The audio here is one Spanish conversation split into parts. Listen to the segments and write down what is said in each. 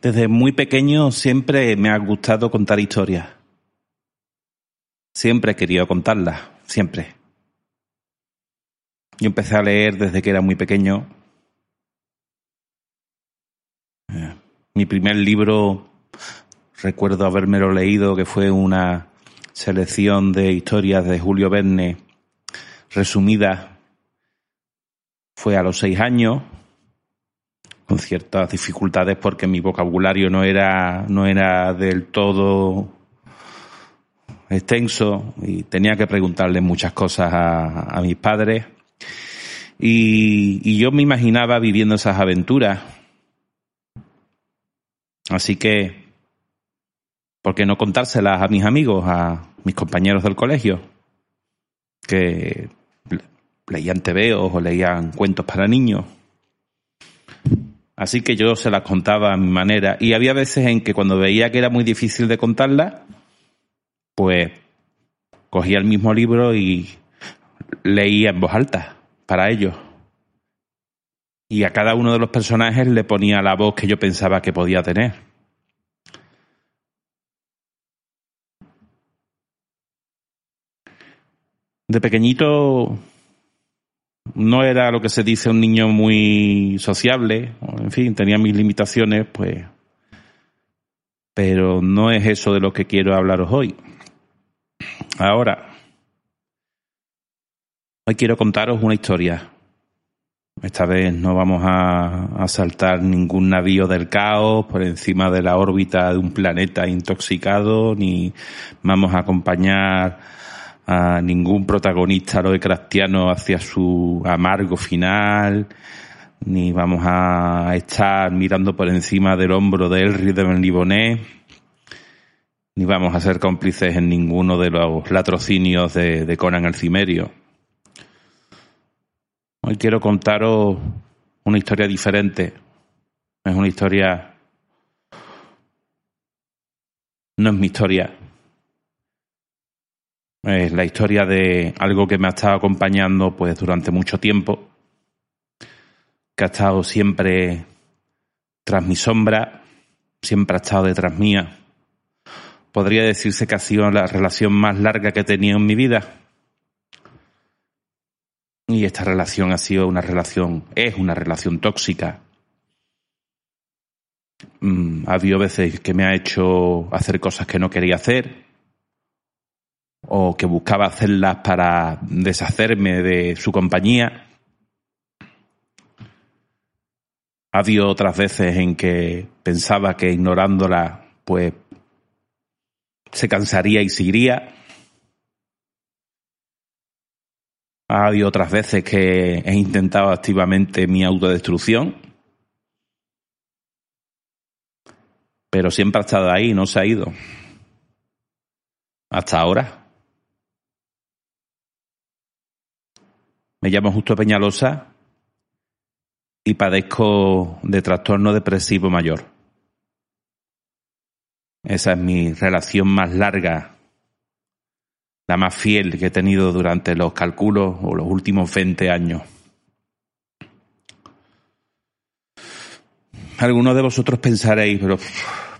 Desde muy pequeño siempre me ha gustado contar historias. Siempre he querido contarlas, siempre. Yo empecé a leer desde que era muy pequeño. Eh, mi primer libro, recuerdo habérmelo leído, que fue una selección de historias de Julio Verne resumidas. Fue a los seis años, con ciertas dificultades porque mi vocabulario no era, no era del todo extenso y tenía que preguntarle muchas cosas a, mis padres. Y, y, yo me imaginaba viviendo esas aventuras. Así que, ¿por qué no contárselas a mis amigos, a mis compañeros del colegio? Que leían tebeos o leían cuentos para niños. Así que yo se las contaba a mi manera. Y había veces en que cuando veía que era muy difícil de contarlas, pues cogía el mismo libro y leía en voz alta para ellos. Y a cada uno de los personajes le ponía la voz que yo pensaba que podía tener. De pequeñito no era lo que se dice un niño muy sociable, en fin, tenía mis limitaciones, pues, pero no es eso de lo que quiero hablaros hoy. Ahora, hoy quiero contaros una historia. Esta vez no vamos a, saltar ningún navío del caos por encima de la órbita de un planeta intoxicado, ni vamos a acompañar a ningún protagonista lo de Crastiano hacia su amargo final, ni vamos a estar mirando por encima del hombro de Elry de Benlibonet, ni vamos a ser cómplices en ninguno de los latrocinios de, de Conan el Cimerio. Hoy quiero contaros una historia diferente. Es una historia... No es mi historia, es la historia de algo que me ha estado acompañando pues durante mucho tiempo, que ha estado siempre tras mi sombra, siempre ha estado detrás mía. Podría decirse que ha sido la relación más larga que he tenido en mi vida. Y esta relación ha sido una relación, es una relación tóxica. Mm, ha habido veces que me ha hecho hacer cosas que no quería hacer, o que buscaba hacerlas para deshacerme de su compañía. Ha habido otras veces en que pensaba que ignorándola, pues se cansaría y seguiría. Ha habido otras veces que he intentado activamente mi autodestrucción. Pero siempre ha estado ahí, no se ha ido. Hasta ahora. Me llamo Justo Peñalosa y padezco de trastorno depresivo mayor. Esa es mi relación más larga, la más fiel que he tenido durante los cálculos o los últimos 20 años. Algunos de vosotros pensaréis, pero,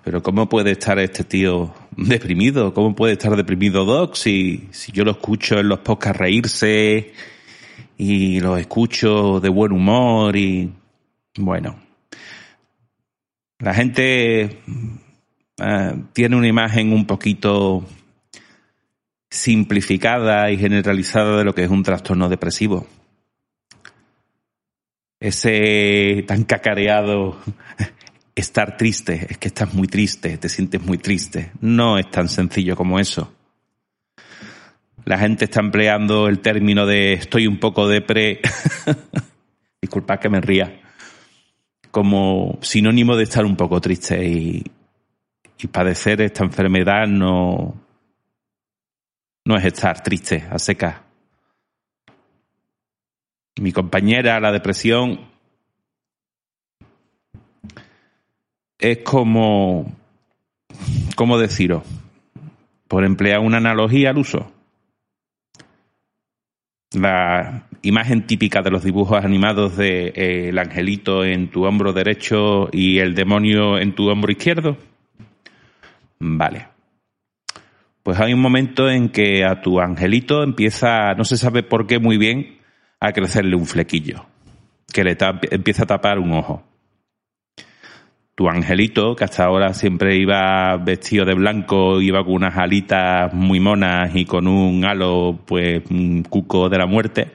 pero ¿cómo puede estar este tío deprimido? ¿Cómo puede estar deprimido Doc si, si yo lo escucho en los podcasts reírse? Y los escucho de buen humor y bueno, la gente uh, tiene una imagen un poquito simplificada y generalizada de lo que es un trastorno depresivo. Ese tan cacareado estar triste, es que estás muy triste, te sientes muy triste. No es tan sencillo como eso. La gente está empleando el término de estoy un poco depre. Disculpad que me ría. Como sinónimo de estar un poco triste y, padecer esta enfermedad no, no es estar triste a seca. Mi compañera, la depresión, es como, ¿cómo deciros? Por emplear una analogía al uso la imagen típica de los dibujos animados de eh, el angelito en tu hombro derecho y el demonio en tu hombro izquierdo? Vale. Pues hay un momento en que a tu angelito empieza, no se sabe por qué muy bien, a crecerle un flequillo, que le empieza a tapar un ojo. Tu angelito, que hasta ahora siempre iba vestido de blanco, iba con unas alitas muy monas y con un halo, pues, un cuco de la muerte,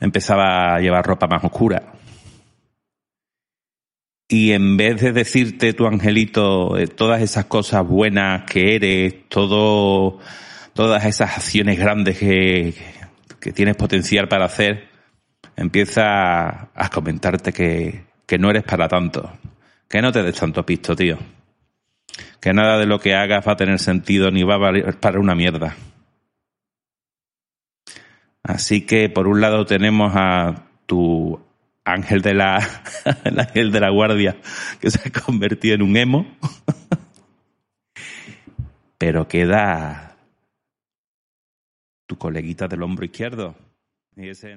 empezaba a llevar ropa más oscura. Y en vez de decirte tu angelito eh, todas esas cosas buenas que eres, todo, todas esas acciones grandes que, que tienes potencial para hacer, empieza a comentarte que, que no eres para tanto. Que no te des tanto pisto, tío. Que nada de lo que hagas va a tener sentido ni va a valer para una mierda. Así que por un lado tenemos a tu ángel de la el ángel de la guardia que se ha convertido en un emo. Pero queda tu coleguita del hombro izquierdo. Y ese.